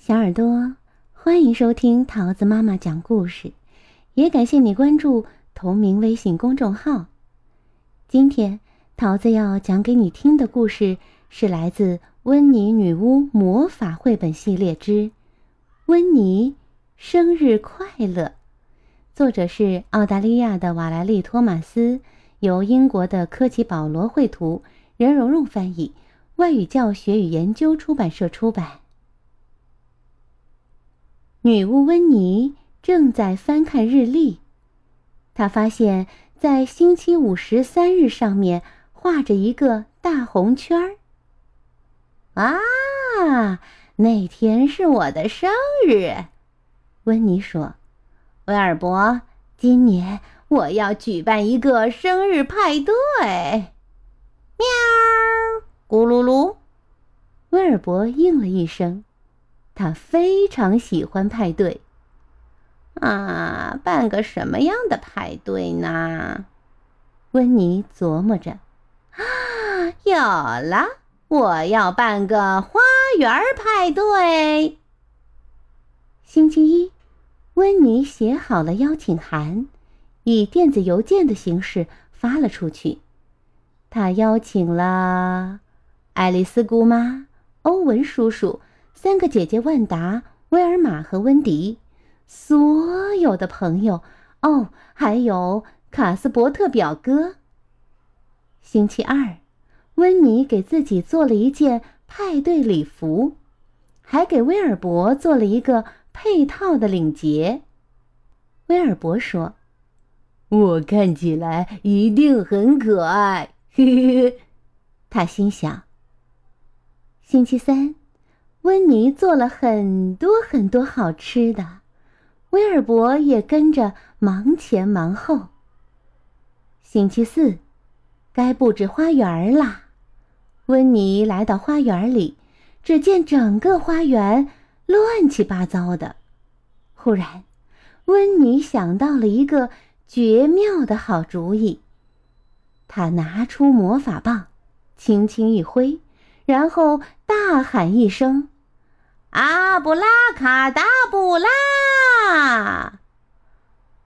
小耳朵，欢迎收听桃子妈妈讲故事，也感谢你关注同名微信公众号。今天桃子要讲给你听的故事是来自《温妮女巫魔法绘本系列之《温妮生日快乐》》，作者是澳大利亚的瓦莱丽·托马斯，由英国的科奇·保罗绘图，任蓉蓉翻译，外语教学与研究出版社出版。女巫温妮正在翻看日历，她发现，在星期五十三日上面画着一个大红圈儿。啊，那天是我的生日，温妮说：“威尔伯，今年我要举办一个生日派对。”喵，咕噜噜，威尔伯应了一声。他非常喜欢派对。啊，办个什么样的派对呢？温妮琢磨着。啊，有了！我要办个花园派对。星期一，温妮写好了邀请函，以电子邮件的形式发了出去。他邀请了爱丽丝姑妈、欧文叔叔。三个姐姐万达、威尔玛和温迪，所有的朋友哦，还有卡斯伯特表哥。星期二，温妮给自己做了一件派对礼服，还给威尔伯做了一个配套的领结。威尔伯说：“我看起来一定很可爱。”嘿嘿嘿，他心想。星期三。温妮做了很多很多好吃的，威尔伯也跟着忙前忙后。星期四，该布置花园啦。温妮来到花园里，只见整个花园乱七八糟的。忽然，温妮想到了一个绝妙的好主意。他拿出魔法棒，轻轻一挥。然后大喊一声：“阿布拉卡达布拉！”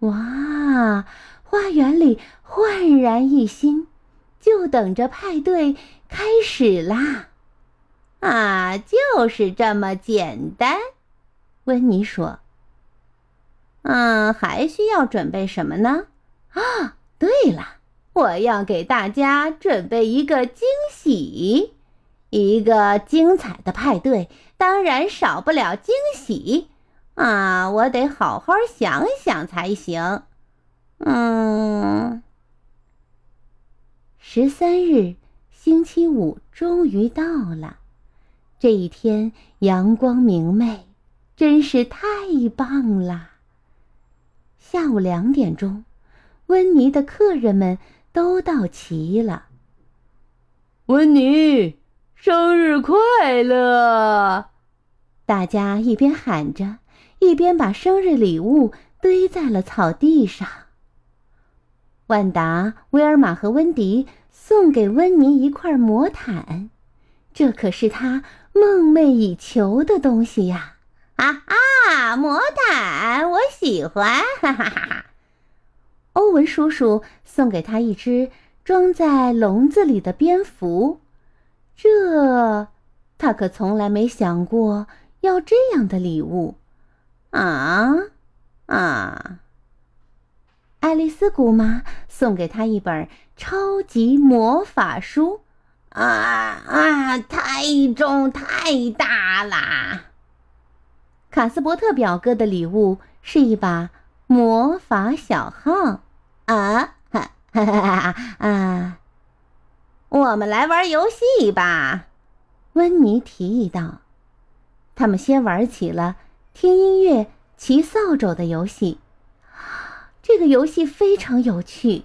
哇，花园里焕然一新，就等着派对开始啦！啊，就是这么简单。温妮说：“嗯，还需要准备什么呢？啊，对了，我要给大家准备一个惊喜。”一个精彩的派对，当然少不了惊喜啊！我得好好想想才行。嗯，十三日，星期五终于到了。这一天阳光明媚，真是太棒了。下午两点钟，温妮的客人们都到齐了。温妮。生日快乐！大家一边喊着，一边把生日礼物堆在了草地上。万达、威尔玛和温迪送给温妮一块魔毯，这可是他梦寐以求的东西呀！啊啊，魔毯，我喜欢！哈哈哈哈！欧文叔叔送给他一只装在笼子里的蝙蝠。这，他可从来没想过要这样的礼物，啊啊！爱丽丝姑妈送给他一本超级魔法书，啊啊！太重太大啦！卡斯伯特表哥的礼物是一把魔法小号，啊哈哈哈啊！我们来玩游戏吧，温妮提议道。他们先玩起了听音乐、骑扫帚的游戏。这个游戏非常有趣，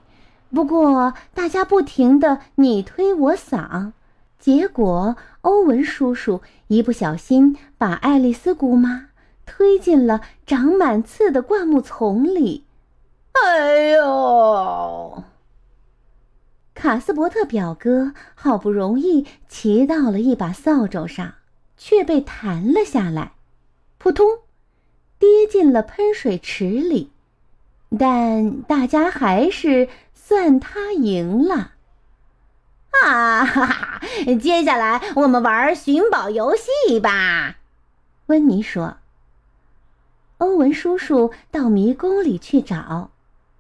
不过大家不停的你推我搡，结果欧文叔叔一不小心把爱丽丝姑妈推进了长满刺的灌木丛里。哎呦！卡斯伯特表哥好不容易骑到了一把扫帚上，却被弹了下来。扑通，跌进了喷水池里。但大家还是算他赢了。啊哈哈！接下来我们玩寻宝游戏吧，温妮说。欧文叔叔到迷宫里去找，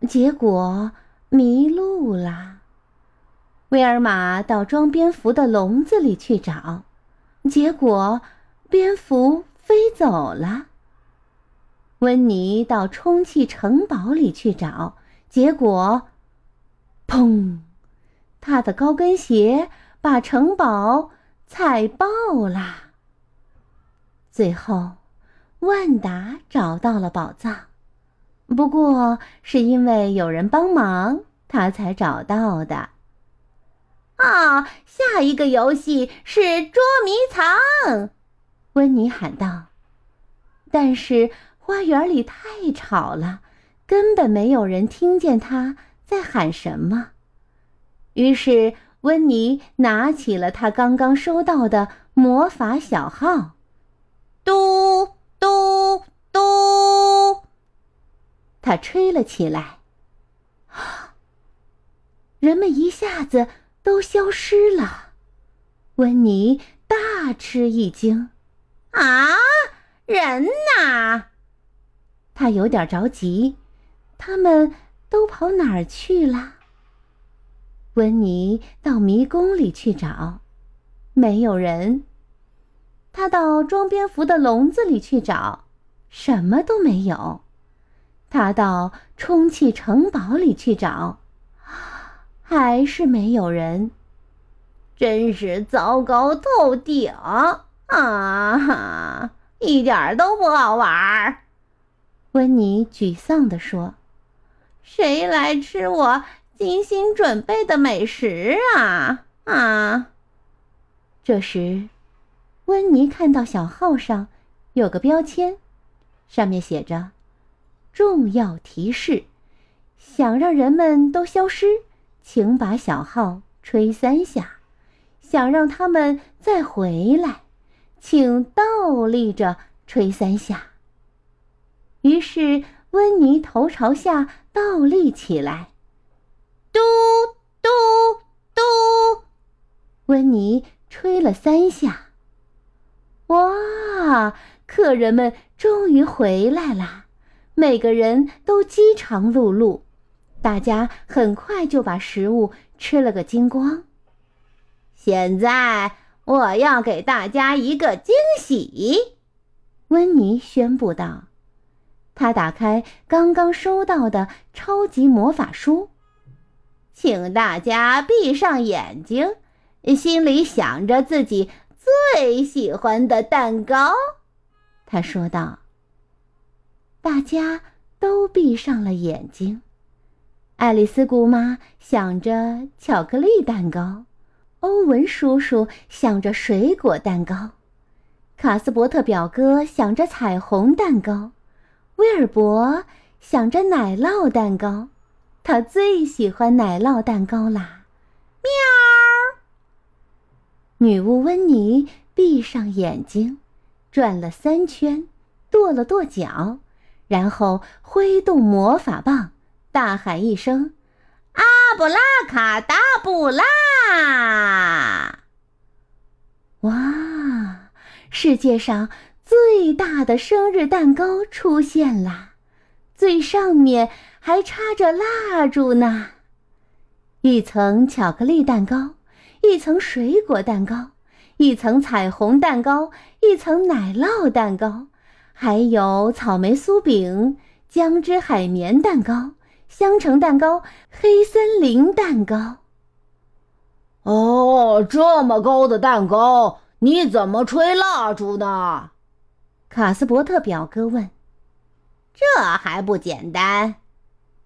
结果迷路了。威尔玛到装蝙蝠的笼子里去找，结果蝙蝠飞走了。温妮到充气城堡里去找，结果，砰！他的高跟鞋把城堡踩爆了。最后，万达找到了宝藏，不过是因为有人帮忙，他才找到的。啊！下一个游戏是捉迷藏，温妮喊道。但是。花园里太吵了，根本没有人听见他在喊什么。于是温妮拿起了他刚刚收到的魔法小号，嘟嘟嘟，他吹了起来。人们一下子都消失了，温妮大吃一惊：“啊，人呢？”他有点着急，他们都跑哪儿去了？温妮到迷宫里去找，没有人。他到装蝙蝠的笼子里去找，什么都没有。他到充气城堡里去找，还是没有人。真是糟糕透顶啊！哈，一点都不好玩儿。温妮沮丧地说：“谁来吃我精心准备的美食啊？”啊！这时，温妮看到小号上有个标签，上面写着：“重要提示，想让人们都消失，请把小号吹三下；想让他们再回来，请倒立着吹三下。”于是，温妮头朝下倒立起来，嘟嘟嘟，温妮吹了三下。哇！客人们终于回来啦，每个人都饥肠辘辘，大家很快就把食物吃了个精光。现在，我要给大家一个惊喜，温妮宣布道。他打开刚刚收到的超级魔法书，请大家闭上眼睛，心里想着自己最喜欢的蛋糕。他说道。大家都闭上了眼睛。爱丽丝姑妈想着巧克力蛋糕，欧文叔叔想着水果蛋糕，卡斯伯特表哥想着彩虹蛋糕。威尔伯想着奶酪蛋糕，他最喜欢奶酪蛋糕啦！喵。女巫温妮闭上眼睛，转了三圈，跺了跺脚，然后挥动魔法棒，大喊一声：“阿布拉卡达布拉！”哇，世界上！最大的生日蛋糕出现了，最上面还插着蜡烛呢。一层巧克力蛋糕，一层水果蛋糕，一层彩虹蛋糕，一层奶酪蛋糕，还有草莓酥饼、姜汁海绵蛋糕、香橙蛋糕、黑森林蛋糕。哦，这么高的蛋糕，你怎么吹蜡烛呢？卡斯伯特表哥问：“这还不简单？”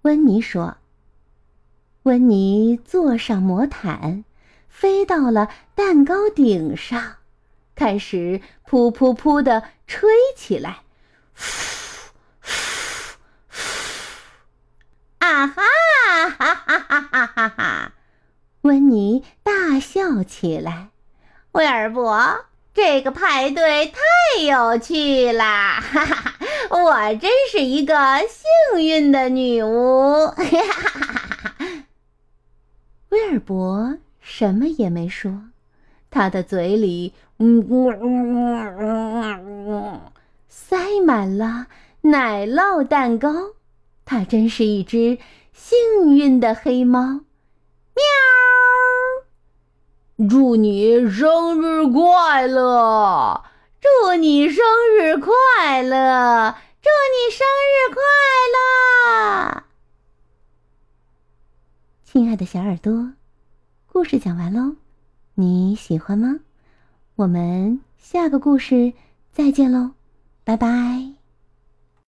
温妮说。温妮坐上魔毯，飞到了蛋糕顶上，开始噗噗噗的吹起来。啊哈！哈哈哈哈哈哈！温妮大笑起来。威尔伯。这个派对太有趣啦！哈哈，我真是一个幸运的女巫。哈哈哈哈哈！威尔伯什么也没说，他的嘴里塞满了奶酪蛋糕。他真是一只幸运的黑猫。喵！祝你生日快乐！祝你生日快乐！祝你生日快乐！亲爱的小耳朵，故事讲完喽，你喜欢吗？我们下个故事再见喽，拜拜。